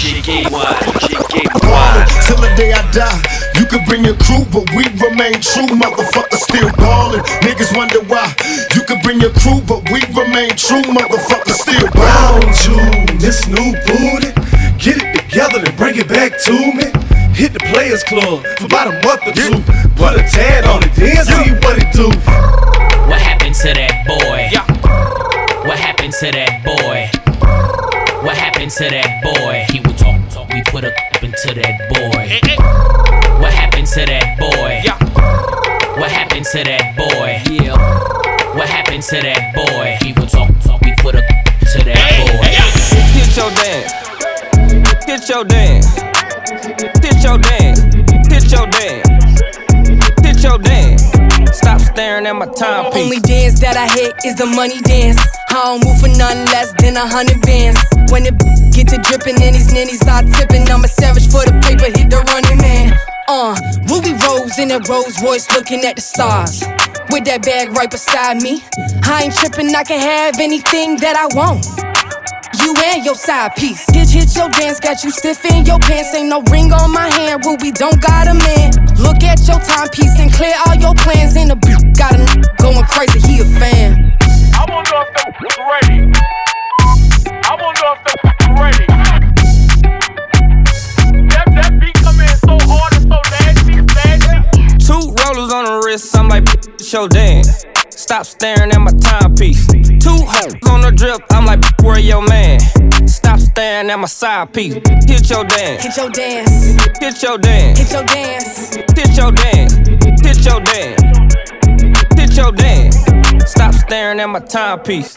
DJ Game One, DJ Game One. Till the day I die, you can bring your crew, but we remain true. Motherfuckers still ballin'. Niggas wonder why. You can bring your crew, but we remain true. Motherfuckers still Brown ballin'. June, this new booty. Get it together and bring it back to me. Hit the Players Club for about a month or two. Put a tad on it, then see what it do. What happened to that boy? What happened to that boy? What happened to that boy? Up into that boy. Eh, eh. What happened to that boy? What happened to that boy? Yeah. What happened to that boy? He would talk, talk, we put a to that boy. Hit your dance. Hit your dance. Hit your dance. Hit your dance. Hit your dance. Stop staring at my timepiece. Only dance that I hit is the money dance. I don't move for nothing less than a hundred bands. When it get to dripping and these ninnies start tipping, I'm a savage for the paper, hit the running man. Uh, Ruby Rose in a Rolls Royce looking at the stars. With that bag right beside me. I ain't tripping, I can have anything that I want. You and your side piece. Hit, hit your dance, got you stiff in your pants. Ain't no ring on my hand, Ruby don't got a man. Look at your timepiece and clear all your plans. In the beat, got a n- going crazy, he a fan. I wonder if they ready. I wonder if they ready. That, that beat come in so hard and so nasty, nasty. Two rollers on the wrist, I'm like, it's your dance. Stop staring at my timepiece. Two hoes on the drip, I'm like, where your man? Stop staring at my side piece. Hit your dance. Hit your dance, Hit your dance. hit your dance. Hit your dance. Hit your dance. Hit your dance. Stop staring at my timepiece.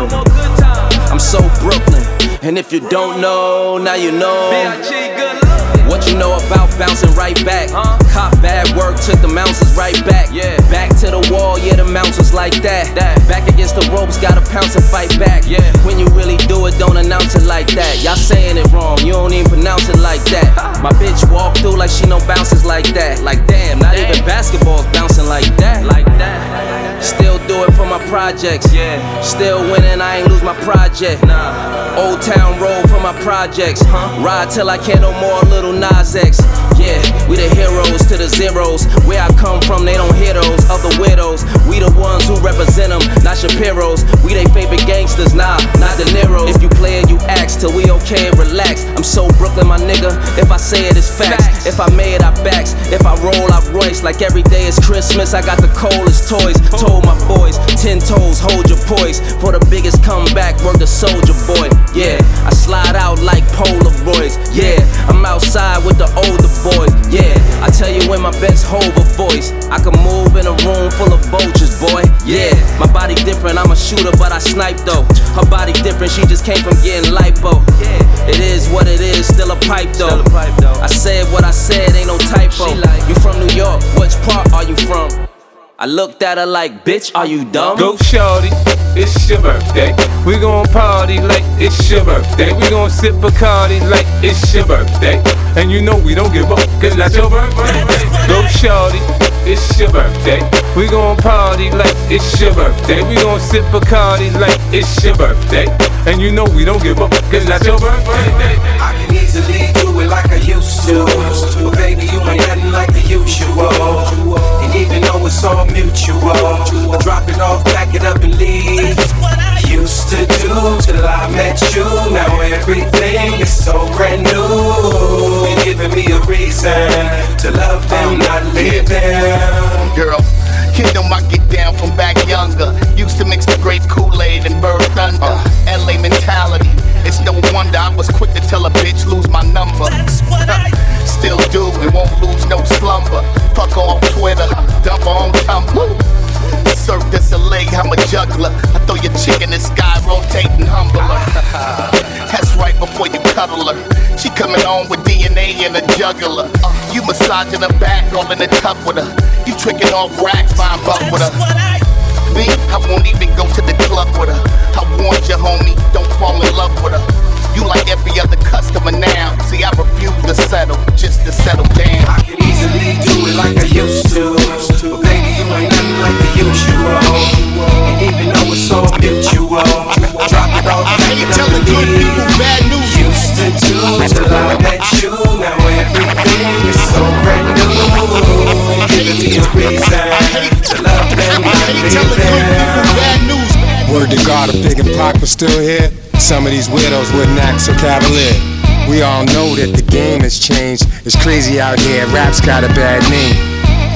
Me No more good times. I'm so Brooklyn. And if you don't know, now you know. What you know about bouncing right back? Cop bad work, took the mounces right back. Yeah. Back to the wall, yeah, the mounce was like that. that. Back against the ropes, gotta pounce and fight back. Yeah. When you really do it, don't announce it like that. Y'all saying it wrong, you don't even pronounce it like that. My bitch walk through like she no bounces like that. Like damn, not even basketball's bouncing like that. Like that. Still do it for my projects. Yeah. Still winning, I ain't lose my project. Nah. Old Town Road for my projects. Huh? Ride till I can't no more, Lil Nas X. Yeah, we the heroes to the zeros. Where I come from, they don't hear those other widows. We the ones who represent them, not Shapiro's. We they favorite gangsters, nah, not the Neros. If you play it, you ask till we okay and relax. I'm so Brooklyn, my nigga. If I say it, it's facts. If I made, I backs like every day is Christmas. I got the coldest toys. Told my boys, ten toes, hold your poise. For the biggest comeback, work the soldier boy. Yeah, I slide out like Polaroids. Yeah, I'm outside with the older boys. Yeah, I tell you when my best hover voice. I can move in a room full of vultures, boy. Yeah my body different, I'm a shooter, but I snipe though. Her body different, she just came from getting lipo. It is what it is, still a pipe though. I said what I said, ain't no typo. You from New York, which part are you from? I looked at her like, bitch, are you dumb? Go shorty, it's your birthday. We gon' party like it's your birthday. We gon' sip Bacardi like it's your birthday. And you know we don't give up, cause that's your birthday. Go shorty, it's your birthday. We gon' party like it's your birthday. We gon' sip Bacardi like it's your birthday. And you know we don't give up, cause that's your birthday. I can easily do it like I used to. But baby, you ain't nothing like the usual. And even though it's all mutual, I drop it off, pack it up, and leave. Used to do till I met you. Now everything is so brand new. You're giving me a reason to love them, not leave them. Girl, know I get down from back younger. Used to mix the grape Kool-Aid and bird thunder. Uh. LA mentality. It's no wonder I was quick to tell a bitch lose my number. Still do and won't lose no slumber. Fuck on Twitter, dump on Tumblr. Cirque du Soleil, I'm a juggler. I throw your chick in the sky, rotating humbler. That's right before you cuddle her. She coming on with DNA and a juggler. Uh, you massaging her back, all in the tub with her. You tricking off racks, fine buck with her. Me, I won't even go to the club with her. I warned you, homie, don't fall in love with her. God, if Big and Pac was still here, some of these widows wouldn't act so cavalier. We all know that the game has changed. It's crazy out here, rap's got a bad name.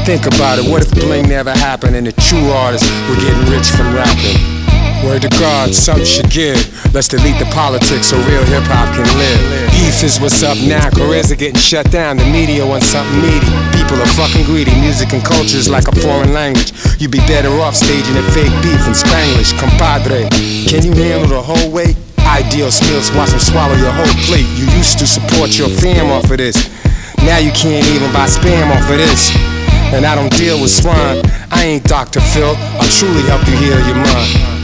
Think about it, what if bling never happened and the true artists were getting rich from rapping? Word to God, something should give. Let's delete the politics so real hip hop can live. Beef is what's up now, careers are getting shut down. The media wants something meaty. People are fucking greedy. Music and culture is like a foreign language. You'd be better off staging a fake beef in Spanish. Compadre, can you handle the whole weight? Ideal skills, watch them swallow your whole plate. You used to support your fam off of this. Now you can't even buy spam off of this. And I don't deal with swine. I ain't Dr. Phil. I'll truly help you heal your mind.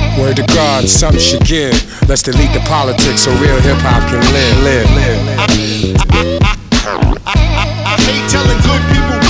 Word to God, something should give. Let's delete the politics so real hip hop can live, live, live. I hate telling good people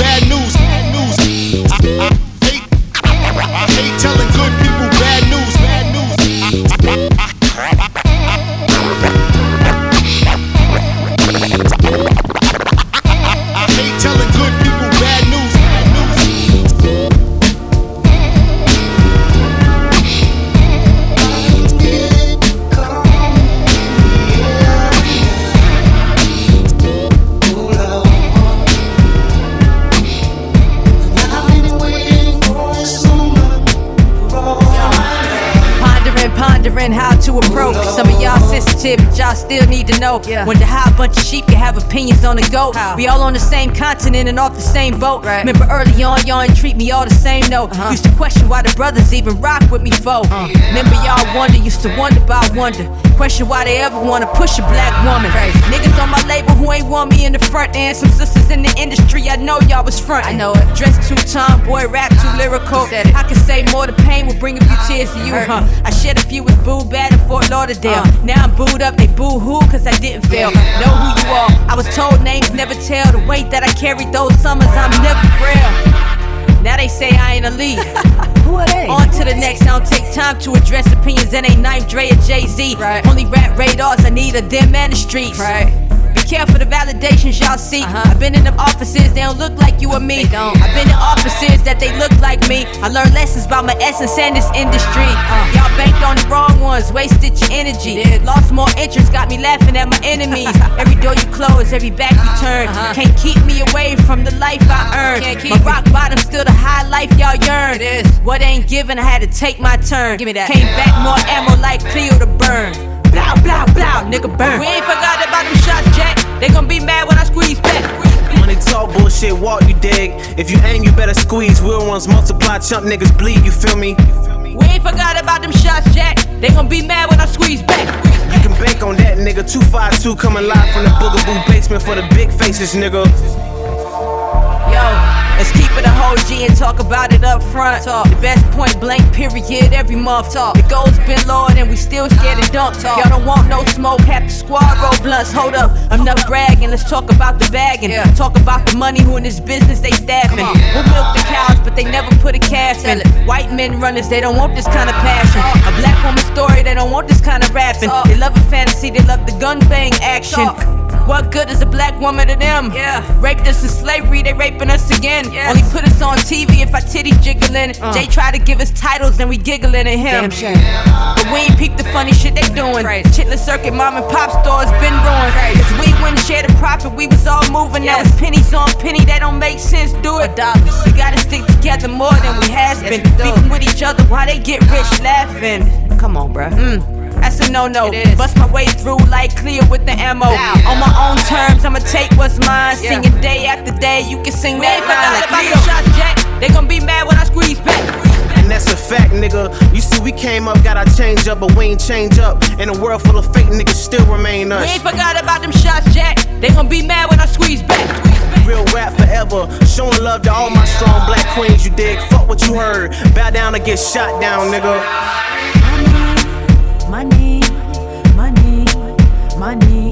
need to know. Wonder bunch of sheep can have opinions on the go. We all on the same continent and off the same boat. Right. Remember early on, y'all ain't treat me all the same, no. Uh-huh. Used to question why the brothers even rock with me, foe. Uh. Remember y'all wonder, used to wonder about wonder. Question why they ever wanna push a black woman. Niggas on my label who ain't want me in the front, and some sisters in the industry, I know y'all was front. I know it. Dressed too tomboy, rap too lyrical. I can say more, the pain will bring a few tears to you, huh? I shed a few with Boo Bad in Fort Lauderdale. Uh. Now I'm booed up, they boo hoo, cause I didn't fail. Know who you are. I was told names never tell. The weight that I carried those summers, I'm never frail. Now they say I ain't a lead. Who are they? On to the next. I don't take time to address opinions that ain't Knife Dre or Jay Z. Right. Only rap radars I need are them and the streets. Right. Be careful the validations y'all see. Uh-huh. I've been in them offices, they don't look like you or me. I've been in offices that they look like me. I learned lessons about my essence and this industry. Uh. Y'all banked on the wrong ones, wasted your energy. Lost more interest, got me laughing at my enemies. every door you close, every back you uh-huh. turn. Uh-huh. Can't keep me away from the life I earned. can't My rock bottom still the high life y'all yearn. What ain't given, I had to take my turn. Give me that. Came back more ammo like Cleo to burn. Blow, blow, blow, nigga burn. We ain't forgot about them shots, Jack. They gon' be mad when I squeeze back. When Money talk bullshit, walk you dig. If you aim, you better squeeze. Real ones multiply, chump niggas bleed. You feel me? We ain't forgot about them shots, Jack. They gon' be mad when I squeeze back. You can bank on that, nigga. 252 coming live from the Boogaboo basement for the big faces, nigga. Yo, let's keep it a whole G and talk about it up front. Talk. The best point blank period every month. Talk. The goals been lowered and we still scared to dump. Talk. Y'all don't want no smoke, have the squad roll blunts. Hold up, enough bragging. Let's talk about the bagging. Yeah. Talk about the money who in this business they staffing. We'll milk the cows, but they never put a calf in. White men runners, they don't want this kind of passion. A black woman story, they don't want this kind of rapping. They love a fantasy, they love the gun bang action. What good is a black woman to them? Yeah. Raped us in slavery, they raping us again. Only put us on TV if our titties jiggling. Jay try to give us titles and we giggling at him. But we ain't peep the funny shit they doing. Chitlin circuit, mom and pop stores been ruined. Cause we wouldn't share the profit, we was all moving. Now it's pennies on penny, that don't make sense. Do it. We gotta stick together more than we has been. Beefing with each other while they get rich laughing. Come on, bruh. Mm. That's a no no. Bust my way through like clear with the ammo. On my own terms, I'ma take what's mine. Singing day after day, you can sing that line like Cleo. Shots, Jack. They gon' be mad when I squeeze back. And that's a fact, nigga. You see, we came up, got our change up, but we ain't change up. In a world full of fake niggas, still remain us. We ain't forgot about them shots, Jack. They gon' be mad when I squeeze back. Real rap forever. Showing love to all my strong black queens, you dig? Fuck what you heard. Bow down or get shot down, nigga. Money, money, money.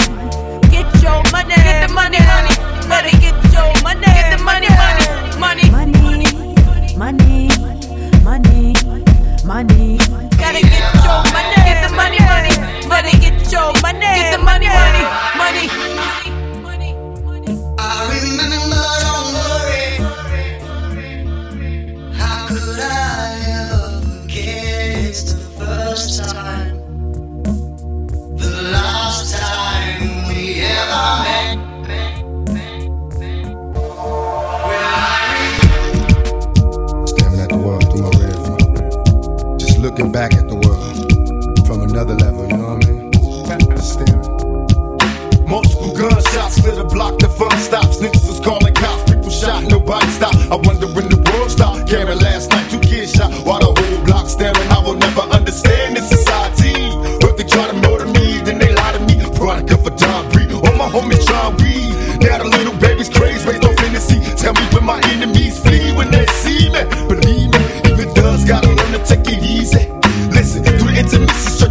Get your money, get the money, money, money. Get your money, get the money, money, money, money, money, money, money. Gotta get your money, get the money, money, money. Get your money,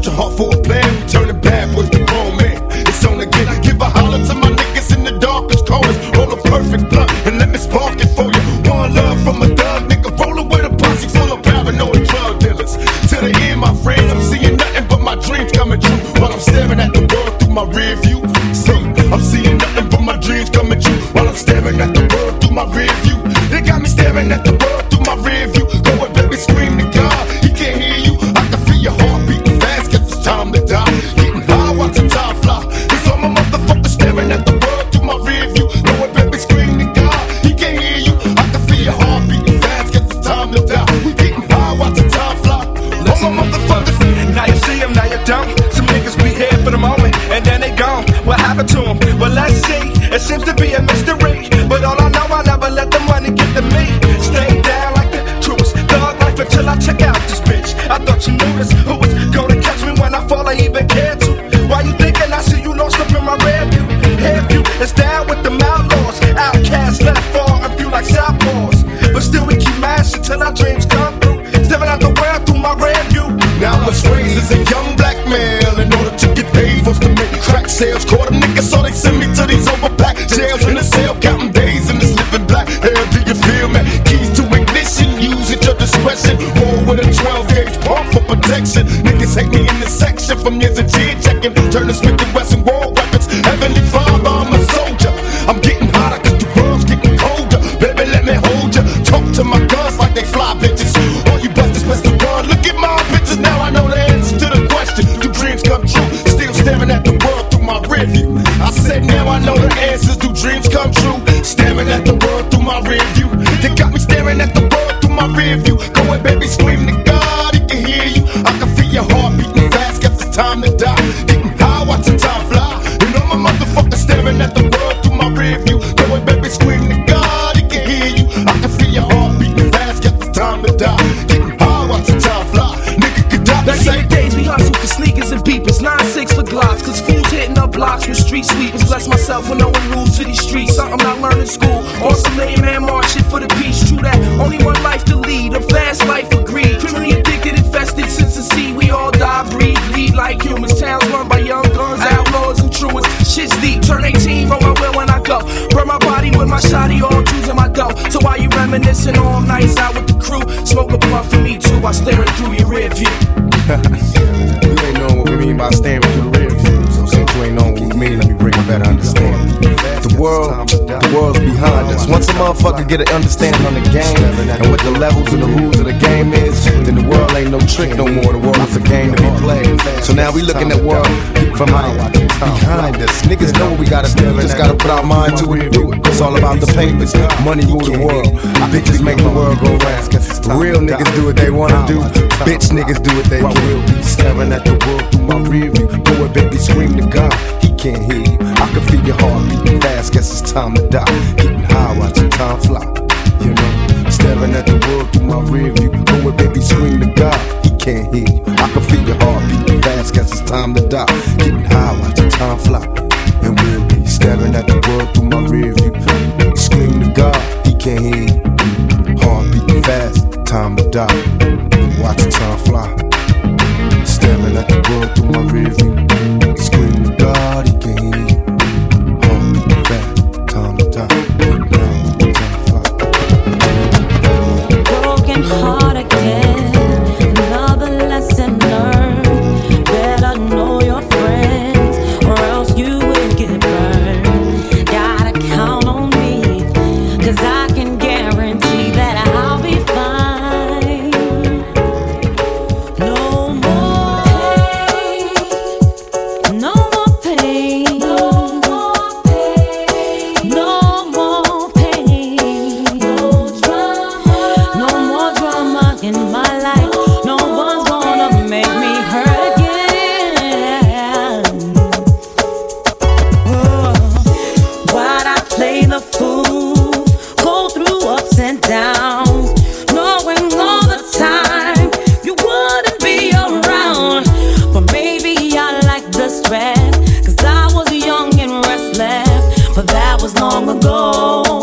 your heart for a plan. from years of cheer checking. Turn to Smith and Wesson World Records. Heavenly Father, I'm a soldier. I'm getting hotter cause the world's getting colder. Baby, let me hold ya. Talk to my guns like they fly bitches. All you busters, press the gun. Look at my bitches now. I know the answer to the question. Do dreams come true? Still staring at the world through my rearview. I said now I know the answers. Do dreams come true? Staring at the world through my rearview. They got me staring at the world through my rearview. Go ahead, baby, scream to God, he can hear you. I can feel your heartbeat time to die. Getting high, watching time fly. You know my motherfucker staring at the world through my rear view. Going baby screaming to God, he can hear you. I can feel your heart beating fast, got the time to die. Getting high, watching time fly. Nigga could die. Like eight days we hustle for sneakers and peepers, nine six for glocks, cause fools hitting up blocks with street sweepers. Bless myself when no one rules to these streets. Something I learned in school, Awesome some you reminiscing all nights out with the crew, smoke a blunt for me too. I staring through your rear view. you ain't know what we mean by staring through the rear view. So since you ain't know what we mean, let me bring a better understanding. The world, the world's behind us. Once a motherfucker get an understanding on the game and what the levels and the rules of the game is, then the world ain't no trick no more. The world is a game to be played. So now we looking at world from behind us. Niggas know what we gotta do. We Just gotta put our mind to it and do it. It's all about the papers. Money rule the world. Bitches make the world go round. Real niggas do what they wanna do. Bitch niggas do what they can. Staring at the world through my rear view. A baby scream to God. Can't hear you. I can feel your heart beating fast. Guess it's time to die. Getting high, watching time fly. You know, staring at the world through my rear view. Go a baby scream to God. He can't hear you. I can feel your heart beating fast. Guess it's time to die. Getting high, watching time fly. And we'll be staring at the world through my rear view. Scream to God. He can't hear you. Heart beating fast. Time to die. Watching time fly. Staring at the world through my rear view. To God, stress, 'cause I was young and restless. But that was long ago.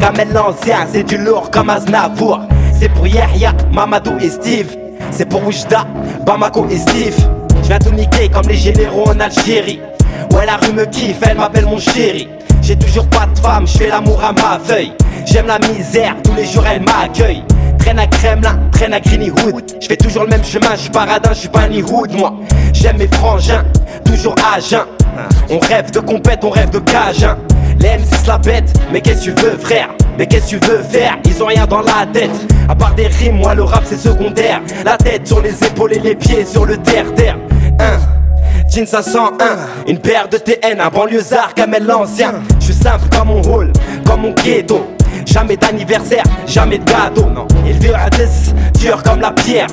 Kamel c'est du lourd comme Aznavour. C'est pour Yahya, Mamadou et Steve. C'est pour Oujda, Bamako et Steve. Je viens tout niquer comme les généraux en Algérie. Ouais, la rue me kiffe, elle m'appelle mon chéri. J'ai toujours pas de femme, je fais l'amour à ma feuille. J'aime la misère, tous les jours elle m'accueille. Traîne à Kremlin, traîne à Greenwood. Je fais toujours le même chemin, je suis paradin, je suis pas ni hood, moi. J'aime mes frangins, toujours à jeun. On rêve de compète, on rêve de cage. Hein. Les MC se la bête, mais qu'est-ce que tu veux, frère? Mais qu'est-ce que tu veux faire? Ils ont rien dans la tête. À part des rimes, moi le rap c'est secondaire. La tête sur les épaules et les pieds sur le terre-terre. Hein. Jeans 501, une paire de TN, un banlieusard Kamel l'ancien. Je suis simple comme mon hall, comme mon ghetto. Jamais d'anniversaire, jamais de gâteau. Non. Élevé à 10, dur comme la pierre.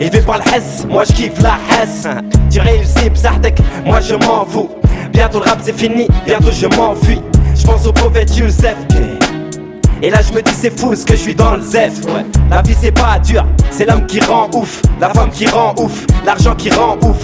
Élevé par le Hess, moi je kiffe la Hess. Tu réussis, Psartek, moi je m'en fous. Bientôt le rap c'est fini, bientôt je m'enfuis. Je pense au prophète Youssef. Et là je me dis c'est fou ce que je suis dans le zef. Ouais. La vie c'est pas dur, c'est l'homme qui rend ouf. La femme qui rend ouf, l'argent qui rend ouf.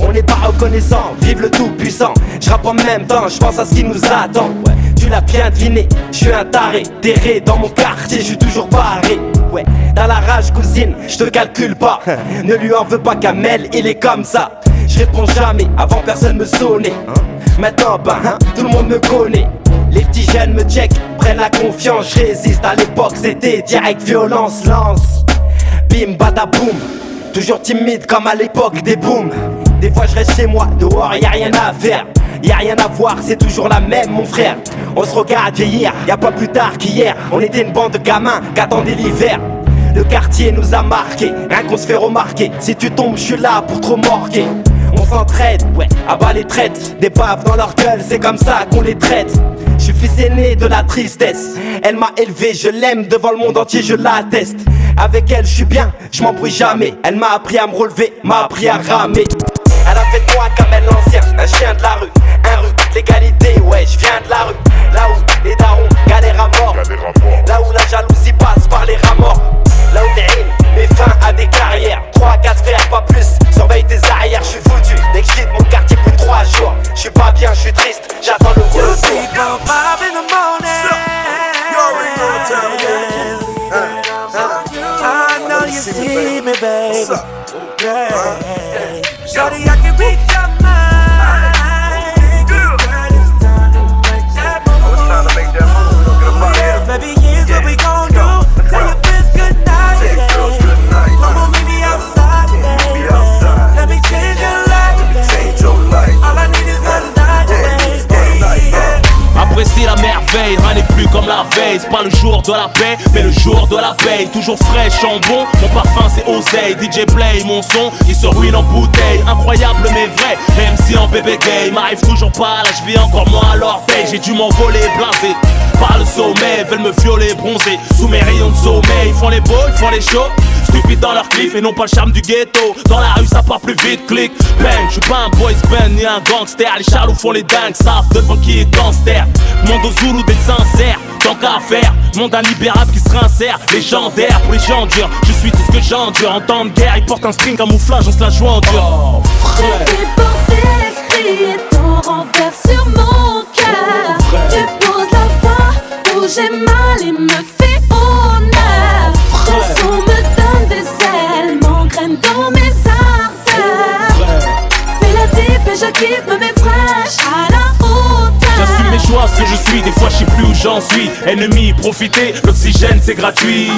On n'est pas reconnaissant, vive le tout puissant Je rappe en même temps, je pense à ce qui nous attend. Ouais. Tu l'as bien deviné, je suis un taré. Terré dans mon quartier, je suis toujours barré. Ouais, dans la rage cousine, je te calcule pas. Ne lui en veux pas Kamel, il est comme ça. Je réponds jamais, avant personne me sonnait Maintenant ben, hein, tout le monde me connaît les petits jeunes me check, prennent la confiance, je résiste. À l'époque, c'était direct violence, lance. Bim, badaboum. Toujours timide comme à l'époque des booms. Des fois, je reste chez moi, dehors, y a rien à faire. Y a rien à voir, c'est toujours la même, mon frère. On se regarde vieillir, y a pas plus tard qu'hier. On était une bande de gamins qu'attendait l'hiver. Le quartier nous a marqué, rien qu'on se fait remarquer. Si tu tombes, je suis là pour te remorquer. On s'entraide, ouais, à bas les traites. Des baves dans leur gueule, c'est comme ça qu'on les traite. Je suis fils aîné de la tristesse. Elle m'a élevé, je l'aime devant le monde entier, je l'atteste. Avec elle, je suis bien, je m'embrouille jamais. Elle m'a appris à me relever, m'a appris à ramer. Elle a fait de moi comme elle l'ancien, un chien de la rue, un rue, l'égalité, ouais, je viens de la rue. Là où les darons galèrent à mort, là où la jalousie passe par les rats morts, là où les rimes met fin à des carrières. 3, 4 frères, pas plus, surveille tes arrières, je suis foutu. Dès que je quitte mon quartier je suis pas bien, je suis triste, j'attends le retour. five in the morning. You already know what time it is. I know you see me, baby. Yeah. Shorty, I can read your mind. Pas le jour de la paix, mais le jour de la paix. Toujours frais, chambon, mon parfum c'est oseille. DJ Play, mon son, il se ruine en bouteille. Incroyable mais vrai, MC en bébé gay. M'arrive toujours pas, là je vis encore moins à l'orteil. J'ai dû m'envoler, blasé. Par le sommet, veulent me violer, bronzer. Sous mes rayons de sommeil, ils font les beaux, ils font les shows. Stupides dans leur clip et non pas le charme du ghetto. Dans la rue, ça part plus vite, clic, bang. Je suis pas un boys band ni un gangster. Les charlots font les dingues, savent devant qui est gangster. Monde aux Zoulous d'être sincère, tant qu'à faire. Monde illibérable qui se rincère, légendaire pour les gens durs. Je suis tout ce que j'endure. En temps de guerre, ils portent un string camouflage, on se la joue en dur. Oh, frère. l'esprit et ton renvers sur mon cœur. Tu poses la voix où j'ai mal et me fais honneur. Suis. Ennemi, profitez, l'oxygène c'est gratuit.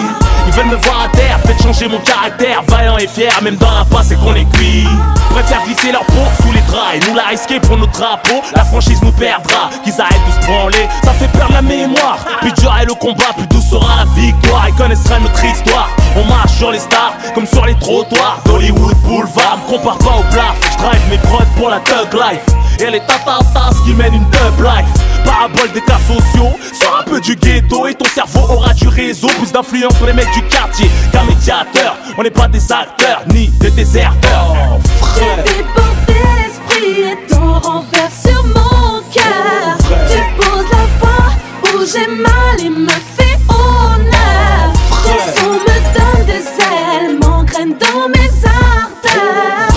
Ils veulent me voir à terre, peut-être changer mon caractère. Vaillant et fier, même dans la passe, c'est qu'on est cuit. Préfèrent glisser leur peau sous les draps et nous la risquer pour notre drapeau. La franchise nous perdra, qu'ils arrêtent de se branler. Ça fait perdre la mémoire. Plus dur est le combat, plus douce sera la victoire. Ils connaîtraient notre histoire. On marche sur les stars, comme sur les trottoirs d'Hollywood Boulevard. Me compare pas au blaf, je drive mes prods pour la thug life. Et les tatatas qui mènent une dub life. Parabole des sociaux, un peu du ghetto et ton cerveau aura du réseau. Plus d'influence sur les mecs du quartier qu'un médiateur. On n'est pas des acteurs ni des déserteurs. Oh, frère. Déborder l'esprit et ton renvers sur mon cœur. Tu poses la voix où j'ai mal et me fais honneur. Ton son me donne des ailes, m'engraine dans mes artères.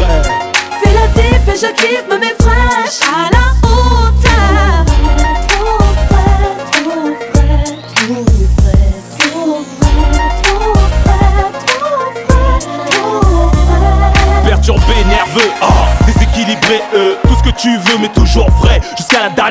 Fais la diff et je kiffe,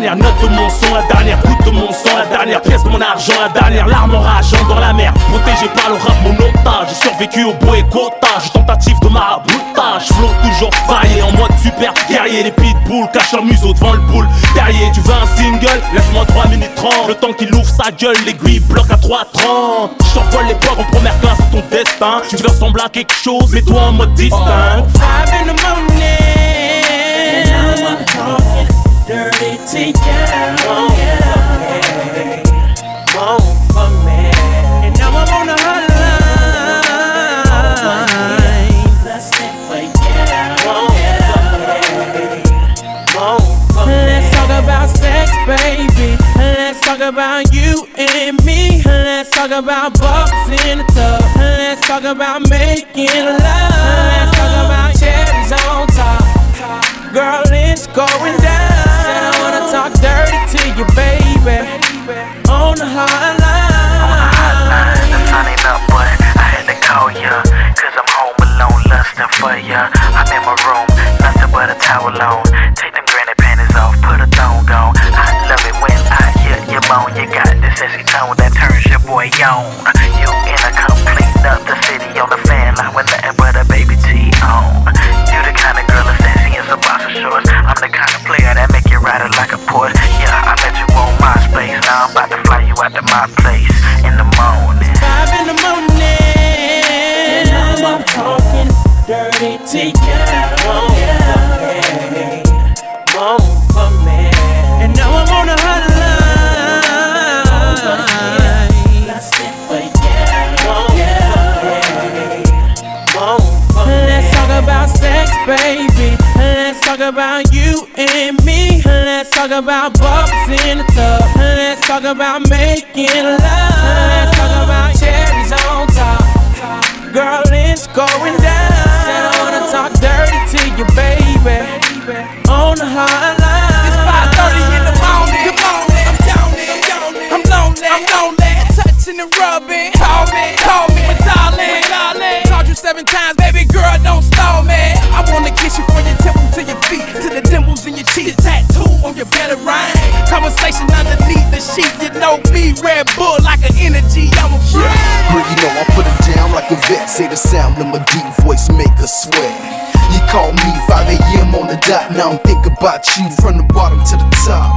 dernière note de mon la dernière goutte de mon sang, la dernière pièce de mon argent, la dernière larme rageant dans la mer. Protégé par le rap, mon otage. J'ai survécu au beau égotage, tentative de maraboutage. Flow toujours varié en mode super guerrier. Les pitbulls cachent leur museau devant le boule. Derrière, tu veux un single? Laisse-moi 3 minutes 30. Le temps qu'il ouvre sa gueule, l'aiguille bloque à 3.30. Je t'envole les poires en première classe, c'est ton destin. Tu veux ressembler à quelque chose, mais toi en mode distinct. Five in the morning. Oh, for me. And now I'm on the hotline. Lusting for for Let's talk about sex, baby. Let's talk about you and me. Let's talk about bubbles in the tub. Let's talk about about making love. Say the sound of my deep voice make her sweat. You call me 5 a.m. on the dot. Now I'm thinking about you from the bottom to the top.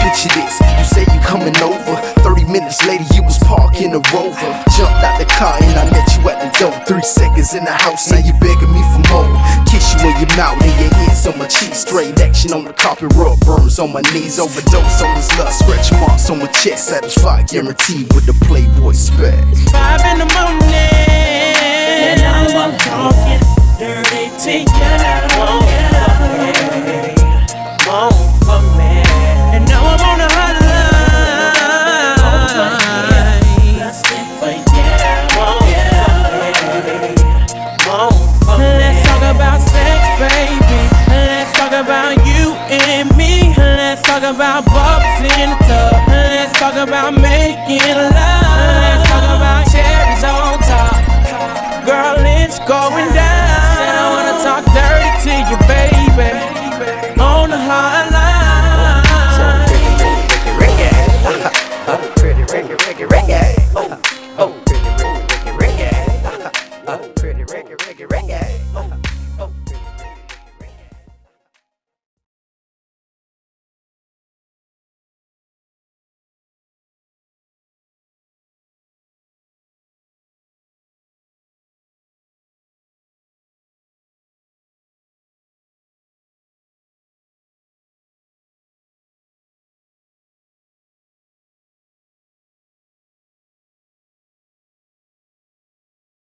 Picture this, you say you coming over. 30 minutes later, you was parking a rover. Jumped out the car and I met you at the door. Three seconds in the house, now you begging me for more. Kiss you in your mouth and your hands on my cheeks. Straight action on the carpet, rub burns on my knees. Overdose on this love, scratch marks on my chest. Satisfied, guaranteed with the Playboy spec. Five in the morning. And now I'm talking dirty to you. For me. And now. Oh, yeah. Oh, for Let's talk about sex, baby. Let's talk about you and me. Let's talk about in the tub. Let's talk about love.